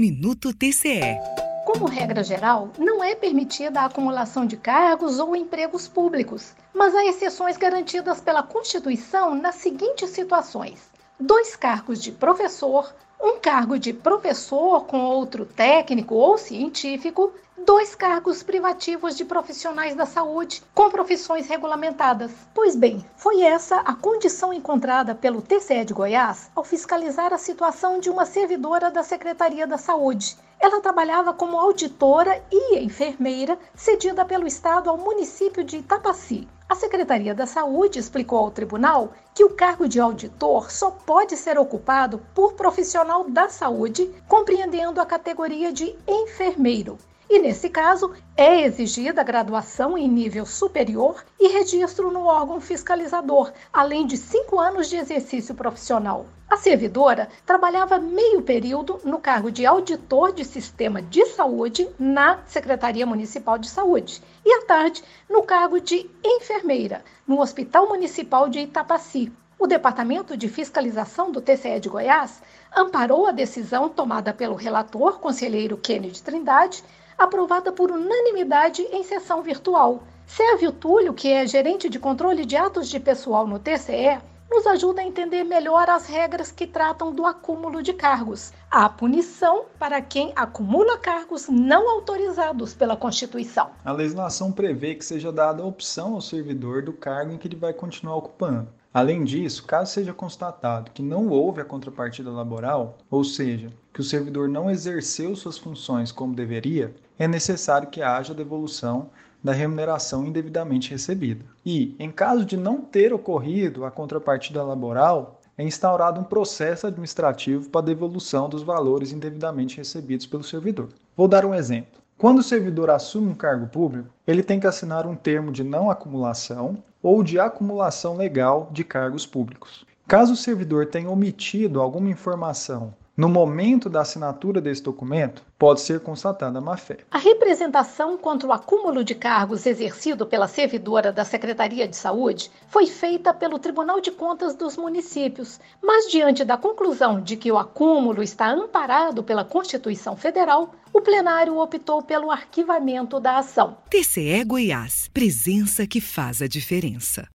Minuto TCE. Como regra geral, não é permitida a acumulação de cargos ou empregos públicos, mas há exceções garantidas pela Constituição nas seguintes situações: dois cargos de professor, um cargo de professor com outro técnico ou científico, dois cargos privativos de profissionais da saúde com profissões regulamentadas. Pois bem, foi essa a condição encontrada pelo TCE de Goiás ao fiscalizar a situação de uma servidora da Secretaria da Saúde. Ela trabalhava como auditora e enfermeira cedida pelo Estado ao município de Itapaci. A Secretaria da Saúde explicou ao tribunal que o cargo de auditor só pode ser ocupado por profissional da saúde, compreendendo a categoria de enfermeiro. E nesse caso, é exigida graduação em nível superior e registro no órgão fiscalizador, além de cinco anos de exercício profissional. A servidora trabalhava meio período no cargo de auditor de sistema de saúde na Secretaria Municipal de Saúde e à tarde no cargo de enfermeira no Hospital Municipal de Itapaci. O Departamento de Fiscalização do TCE de Goiás amparou a decisão tomada pelo relator, conselheiro Kennedy Trindade, aprovada por unanimidade em sessão virtual. Sérgio Túlio, que é gerente de controle de atos de pessoal no TCE, nos ajuda a entender melhor as regras que tratam do acúmulo de cargos. Há punição para quem acumula cargos não autorizados pela Constituição. A legislação prevê que seja dada a opção ao servidor do cargo em que ele vai continuar ocupando. Além disso, caso seja constatado que não houve a contrapartida laboral, ou seja, que o servidor não exerceu suas funções como deveria, é necessário que haja devolução da remuneração indevidamente recebida. E, em caso de não ter ocorrido a contrapartida laboral, é instaurado um processo administrativo para devolução dos valores indevidamente recebidos pelo servidor. Vou dar um exemplo. Quando o servidor assume um cargo público, ele tem que assinar um termo de não acumulação ou de acumulação legal de cargos públicos. Caso o servidor tenha omitido alguma informação no momento da assinatura desse documento, pode ser constatada a má-fé. A representação contra o acúmulo de cargos exercido pela servidora da Secretaria de Saúde foi feita pelo Tribunal de Contas dos municípios, mas diante da conclusão de que o acúmulo está amparado pela Constituição Federal, o plenário optou pelo arquivamento da ação. TCE Goiás, presença que faz a diferença.